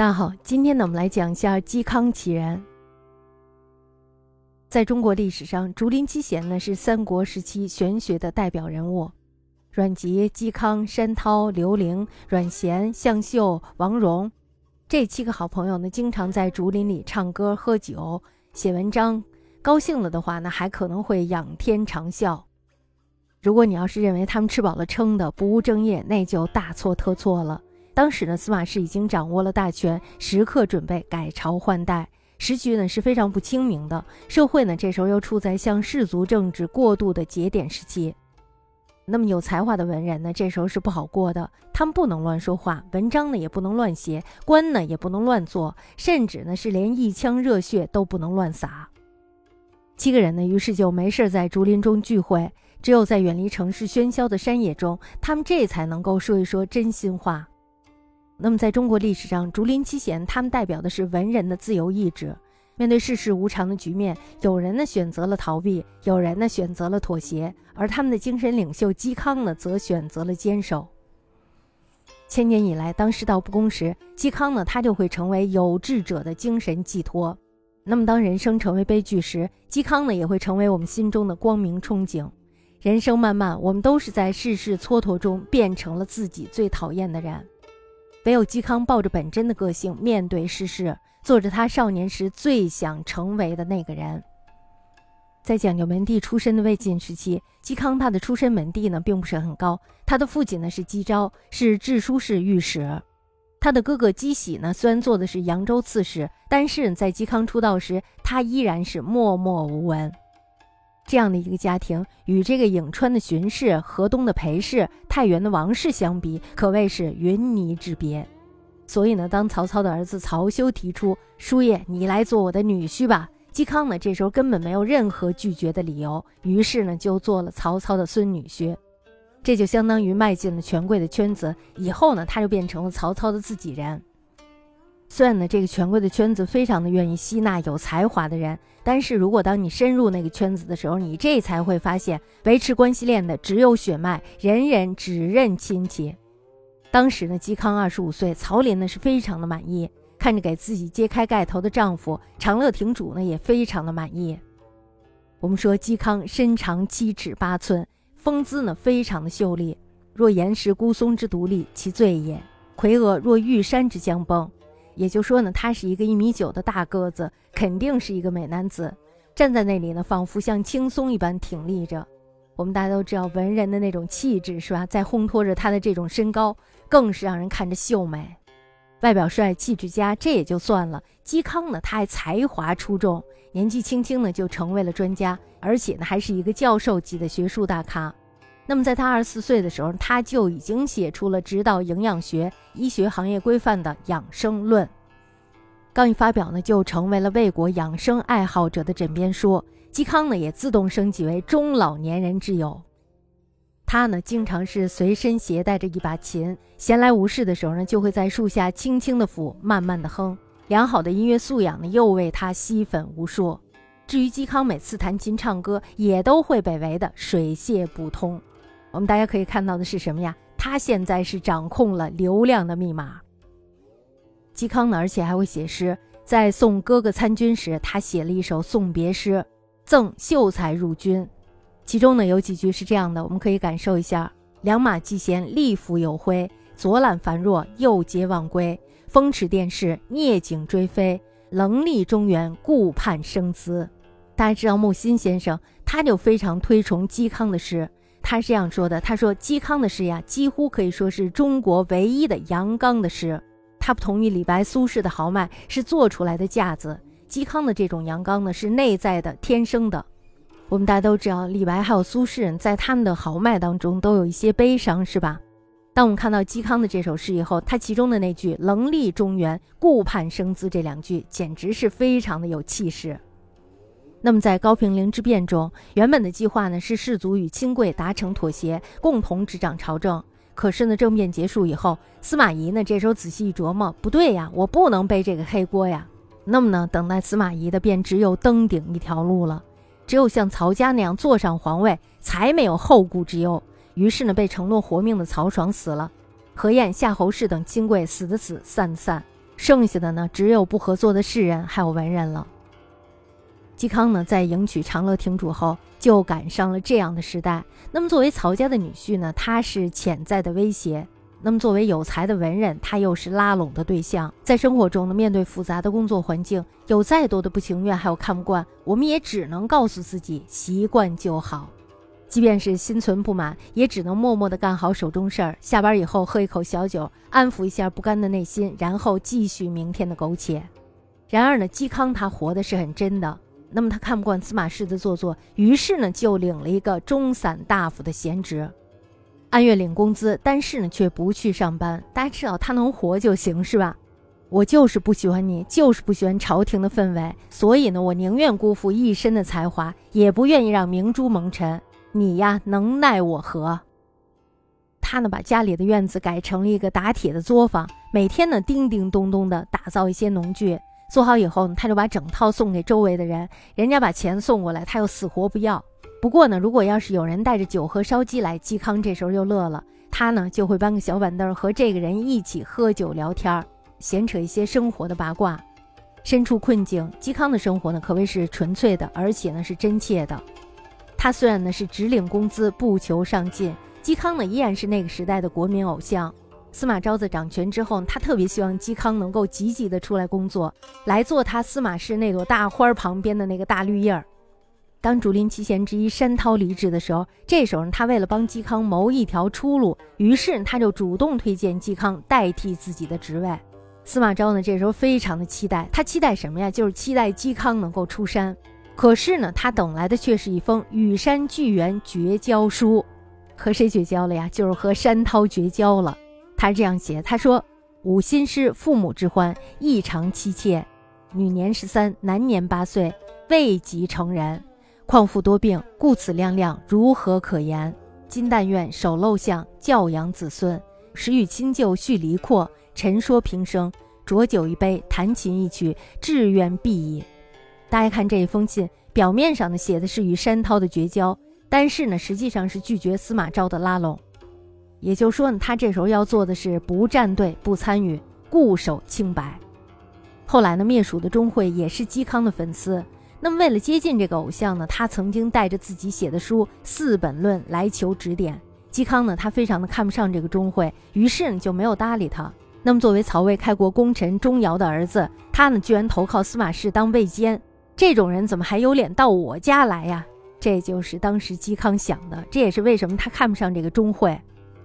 大家好，今天呢，我们来讲一下嵇康其人。在中国历史上，竹林七贤呢是三国时期玄学的代表人物，阮籍、嵇康、山涛、刘伶、阮咸、向秀、王戎这七个好朋友呢，经常在竹林里唱歌、喝酒、写文章。高兴了的话呢，还可能会仰天长啸。如果你要是认为他们吃饱了撑的不务正业，那就大错特错了。当时呢，司马氏已经掌握了大权，时刻准备改朝换代，时局呢是非常不清明的。社会呢，这时候又处在向氏族政治过渡的节点时期。那么有才华的文人呢，这时候是不好过的。他们不能乱说话，文章呢也不能乱写，官呢也不能乱做，甚至呢是连一腔热血都不能乱洒。七个人呢，于是就没事在竹林中聚会，只有在远离城市喧嚣的山野中，他们这才能够说一说真心话。那么，在中国历史上，竹林七贤他们代表的是文人的自由意志。面对世事无常的局面，有人呢选择了逃避，有人呢选择了妥协，而他们的精神领袖嵇康呢，则选择了坚守。千年以来，当世道不公时，嵇康呢，他就会成为有志者的精神寄托。那么，当人生成为悲剧时，嵇康呢，也会成为我们心中的光明憧憬。人生漫漫，我们都是在世事蹉跎中变成了自己最讨厌的人。唯有嵇康抱着本真的个性面对世事，做着他少年时最想成为的那个人。在讲究门第出身的魏晋时期，嵇康他的出身门第呢并不是很高。他的父亲呢是嵇昭，是治书侍御史；他的哥哥嵇喜呢虽然做的是扬州刺史，但是在嵇康出道时，他依然是默默无闻。这样的一个家庭，与这个颍川的荀氏、河东的裴氏、太原的王氏相比，可谓是云泥之别。所以呢，当曹操的儿子曹休提出“叔爷，你来做我的女婿吧”，嵇康呢，这时候根本没有任何拒绝的理由，于是呢，就做了曹操的孙女婿。这就相当于迈进了权贵的圈子，以后呢，他就变成了曹操的自己人。虽然呢，这个权贵的圈子非常的愿意吸纳有才华的人，但是如果当你深入那个圈子的时候，你这才会发现，维持关系链的只有血脉，人人只认亲戚。当时呢，嵇康二十五岁，曹林呢是非常的满意，看着给自己揭开盖头的丈夫长乐亭主呢也非常的满意。我们说嵇康身长七尺八寸，风姿呢非常的秀丽，若岩石孤松之独立，其最也；魁峨若玉山之将崩。也就说呢，他是一个一米九的大个子，肯定是一个美男子，站在那里呢，仿佛像青松一般挺立着。我们大家都知道文人的那种气质是吧？在烘托着他的这种身高，更是让人看着秀美。外表帅，气质佳，这也就算了。嵇康呢，他还才华出众，年纪轻轻呢就成为了专家，而且呢还是一个教授级的学术大咖。那么，在他二十四岁的时候，他就已经写出了指导营养学、医学行业规范的《养生论》，刚一发表呢，就成为了魏国养生爱好者的枕边书。嵇康呢，也自动升级为中老年人之友。他呢，经常是随身携带着一把琴，闲来无事的时候呢，就会在树下轻轻的抚，慢慢的哼。良好的音乐素养呢，又为他吸粉无数。至于嵇康每次弹琴唱歌，也都会被围得水泄不通。我们大家可以看到的是什么呀？他现在是掌控了流量的密码。嵇康呢，而且还会写诗。在送哥哥参军时，他写了一首送别诗，赠秀才入军。其中呢，有几句是这样的，我们可以感受一下：良马季贤，力服有辉；左揽繁若，右接忘归。风驰电掣，聂景追飞；棱立中原，顾盼生姿。大家知道木心先生，他就非常推崇嵇康的诗。他是这样说的：“他说，嵇康的诗呀，几乎可以说是中国唯一的阳刚的诗。他不同于李白、苏轼的豪迈是做出来的架子，嵇康的这种阳刚呢，是内在的、天生的。我们大家都知道，李白还有苏轼在他们的豪迈当中都有一些悲伤，是吧？当我们看到嵇康的这首诗以后，他其中的那句‘棱立中原，顾盼生姿’这两句，简直是非常的有气势。”那么，在高平陵之变中，原本的计划呢是士族与亲贵达成妥协，共同执掌朝政。可是呢，政变结束以后，司马懿呢这时候仔细一琢磨，不对呀，我不能背这个黑锅呀。那么呢，等待司马懿的便只有登顶一条路了，只有像曹家那样坐上皇位，才没有后顾之忧。于是呢，被承诺活命的曹爽死了，何晏、夏侯氏等亲贵死的死，散的散。剩下的呢，只有不合作的士人还有文人了。嵇康呢，在迎娶长乐亭主后，就赶上了这样的时代。那么，作为曹家的女婿呢，他是潜在的威胁；那么，作为有才的文人，他又是拉拢的对象。在生活中呢，面对复杂的工作环境，有再多的不情愿，还有看不惯，我们也只能告诉自己，习惯就好。即便是心存不满，也只能默默地干好手中事儿。下班以后喝一口小酒，安抚一下不甘的内心，然后继续明天的苟且。然而呢，嵇康他活的是很真的。那么他看不惯司马氏的做作，于是呢就领了一个中散大夫的闲职，按月领工资，但是呢却不去上班。大家知道他能活就行，是吧？我就是不喜欢你，就是不喜欢朝廷的氛围，所以呢我宁愿辜负一身的才华，也不愿意让明珠蒙尘。你呀能奈我何？他呢把家里的院子改成了一个打铁的作坊，每天呢叮叮咚咚的打造一些农具。做好以后呢，他就把整套送给周围的人，人家把钱送过来，他又死活不要。不过呢，如果要是有人带着酒和烧鸡来，嵇康这时候又乐了，他呢就会搬个小板凳和这个人一起喝酒聊天，闲扯一些生活的八卦。身处困境，嵇康的生活呢可谓是纯粹的，而且呢是真切的。他虽然呢是只领工资，不求上进，嵇康呢依然是那个时代的国民偶像。司马昭在掌权之后，他特别希望嵇康能够积极的出来工作，来做他司马氏那朵大花旁边的那个大绿叶儿。当竹林七贤之一山涛离职的时候，这时候他为了帮嵇康谋一条出路，于是他就主动推荐嵇康代替自己的职位。司马昭呢，这时候非常的期待，他期待什么呀？就是期待嵇康能够出山。可是呢，他等来的却是一封与山巨源绝交书，和谁绝交了呀？就是和山涛绝交了。他是这样写，他说：“吾心失父母之欢，异常妻妾。女年十三，男年八岁，未及成人，况父多病，故此亮亮，如何可言？今但愿守陋巷，教养子孙，时与亲旧叙离阔，陈说平生，浊酒一杯，弹琴一曲，志愿毕矣。”大家看这一封信，表面上呢写的是与山涛的绝交，但是呢实际上是拒绝司马昭的拉拢。也就是说呢，他这时候要做的是不站队、不参与，固守清白。后来呢，灭蜀的钟会也是嵇康的粉丝。那么为了接近这个偶像呢，他曾经带着自己写的书《四本论》来求指点。嵇康呢，他非常的看不上这个钟会，于是呢就没有搭理他。那么作为曹魏开国功臣钟繇的儿子，他呢居然投靠司马氏当魏监，这种人怎么还有脸到我家来呀？这就是当时嵇康想的，这也是为什么他看不上这个钟会。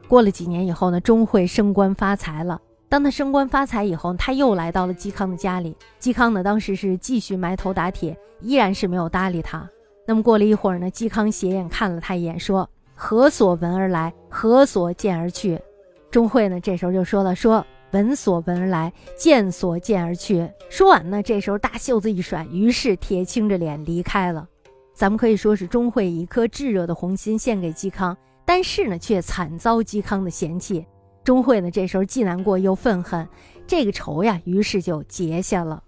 过了几年以后呢，钟会升官发财了。当他升官发财以后，他又来到了嵇康的家里。嵇康呢，当时是继续埋头打铁，依然是没有搭理他。那么过了一会儿呢，嵇康斜眼看了他一眼，说：“何所闻而来？何所见而去？”钟会呢，这时候就说了：“说闻所闻而来，见所见而去。”说完呢，这时候大袖子一甩，于是铁青着脸离开了。咱们可以说是钟会以一颗炙热的红心献给嵇康。但是呢，却惨遭嵇康的嫌弃。钟会呢，这时候既难过又愤恨，这个仇呀，于是就结下了。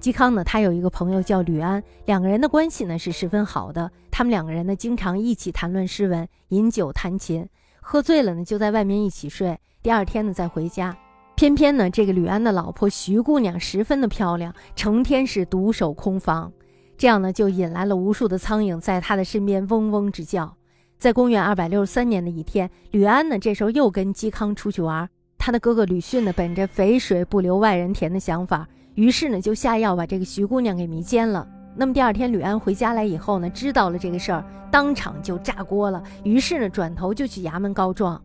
嵇康呢，他有一个朋友叫吕安，两个人的关系呢是十分好的。他们两个人呢，经常一起谈论诗文，饮酒弹琴，喝醉了呢，就在外面一起睡。第二天呢，再回家。偏偏呢，这个吕安的老婆徐姑娘十分的漂亮，成天是独守空房，这样呢，就引来了无数的苍蝇在他的身边嗡嗡直叫。在公元二百六十三年的一天，吕安呢这时候又跟嵇康出去玩。他的哥哥吕逊呢，本着肥水不流外人田的想法，于是呢就下药把这个徐姑娘给迷奸了。那么第二天吕安回家来以后呢，知道了这个事儿，当场就炸锅了。于是呢转头就去衙门告状。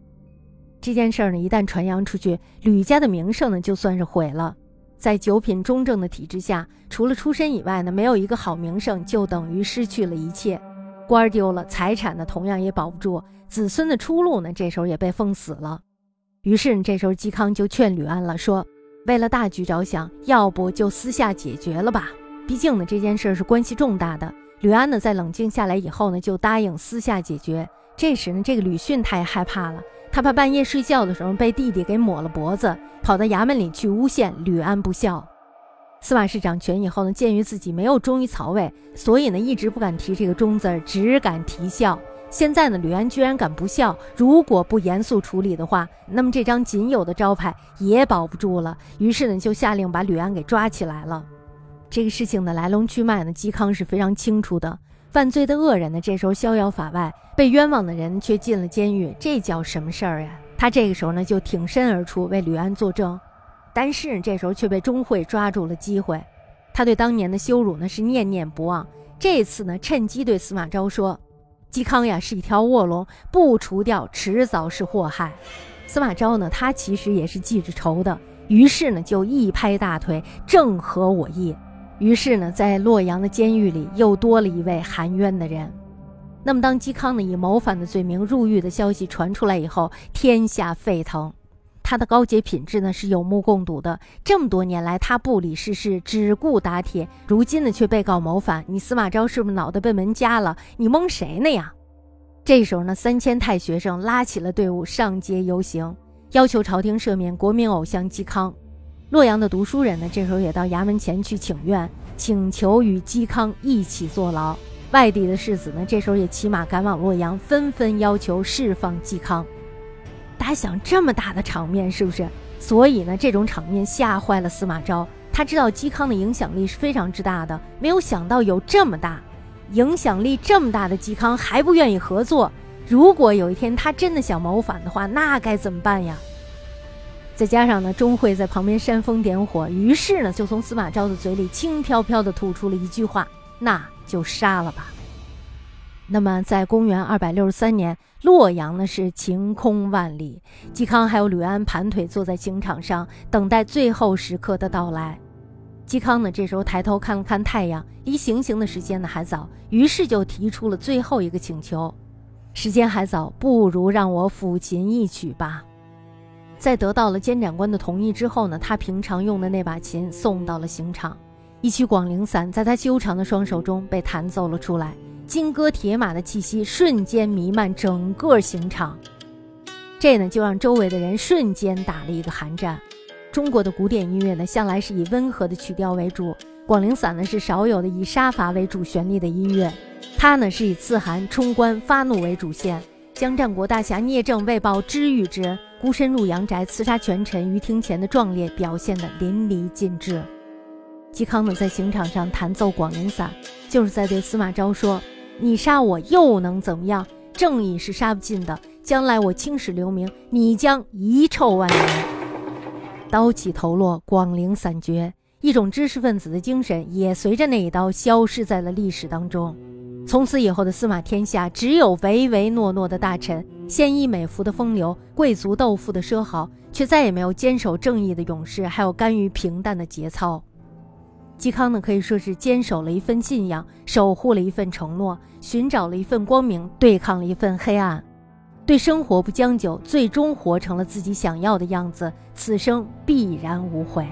这件事儿呢一旦传扬出去，吕家的名声呢就算是毁了。在九品中正的体制下，除了出身以外呢，没有一个好名声，就等于失去了一切。官丢了，财产呢同样也保不住，子孙的出路呢这时候也被封死了。于是呢这时候嵇康就劝吕安了，说：“为了大局着想，要不就私下解决了吧？毕竟呢这件事是关系重大的。”吕安呢在冷静下来以后呢，就答应私下解决。这时呢，这个吕逊他也害怕了，他怕半夜睡觉的时候被弟弟给抹了脖子，跑到衙门里去诬陷吕安不孝。司马氏掌权以后呢，鉴于自己没有忠于曹魏，所以呢一直不敢提这个忠字儿，只敢提孝。现在呢，吕安居然敢不孝，如果不严肃处理的话，那么这张仅有的招牌也保不住了。于是呢，就下令把吕安给抓起来了。这个事情的来龙去脉呢，嵇康是非常清楚的。犯罪的恶人呢，这时候逍遥法外，被冤枉的人却进了监狱，这叫什么事儿呀？他这个时候呢，就挺身而出为吕安作证，但是这时候却被钟会抓住了机会。他对当年的羞辱呢是念念不忘，这次呢趁机对司马昭说：“嵇康呀是一条卧龙，不除掉迟早是祸害。”司马昭呢，他其实也是记着仇的，于是呢就一拍大腿，正合我意。于是呢，在洛阳的监狱里又多了一位含冤的人。那么，当嵇康呢以谋反的罪名入狱的消息传出来以后，天下沸腾。他的高洁品质呢是有目共睹的。这么多年来，他不理世事，只顾打铁，如今呢却被告谋反。你司马昭是不是脑袋被门夹了？你蒙谁呢呀？这时候呢，三千太学生拉起了队伍上街游行，要求朝廷赦免国民偶像嵇康。洛阳的读书人呢，这时候也到衙门前去请愿，请求与嵇康一起坐牢。外地的士子呢，这时候也骑马赶往洛阳，纷纷要求释放嵇康。大家想，这么大的场面是不是？所以呢，这种场面吓坏了司马昭。他知道嵇康的影响力是非常之大的，没有想到有这么大影响力这么大的嵇康还不愿意合作。如果有一天他真的想谋反的话，那该怎么办呀？再加上呢，钟会在旁边煽风点火，于是呢，就从司马昭的嘴里轻飘飘地吐出了一句话：“那就杀了吧。”那么，在公元二百六十三年，洛阳呢是晴空万里，嵇康还有吕安盘腿坐在刑场上，等待最后时刻的到来。嵇康呢，这时候抬头看了看太阳，离行刑的时间呢还早，于是就提出了最后一个请求：“时间还早，不如让我抚琴一曲吧。”在得到了监斩官的同意之后呢，他平常用的那把琴送到了刑场，一曲《广陵散》在他修长的双手中被弹奏了出来，金戈铁马的气息瞬间弥漫整个刑场，这呢就让周围的人瞬间打了一个寒战。中国的古典音乐呢，向来是以温和的曲调为主，《广陵散》呢是少有的以杀伐为主旋律的音乐，它呢是以刺寒、冲冠、发怒为主线，将战国大侠聂政为报知遇之。孤身入阳宅刺杀权臣于庭前的壮烈表现得淋漓尽致。嵇康呢，在刑场上弹奏《广陵散》，就是在对司马昭说：“你杀我又能怎么样？正义是杀不尽的。将来我青史留名，你将遗臭万年。”刀起头落，广陵散绝，一种知识分子的精神也随着那一刀消失在了历史当中。从此以后的司马天下，只有唯唯诺诺的大臣，鲜衣美服的风流，贵族斗富的奢豪，却再也没有坚守正义的勇士，还有甘于平淡的节操。嵇康呢，可以说是坚守了一份信仰，守护了一份承诺，寻找了一份光明，对抗了一份黑暗，对生活不将就，最终活成了自己想要的样子，此生必然无悔。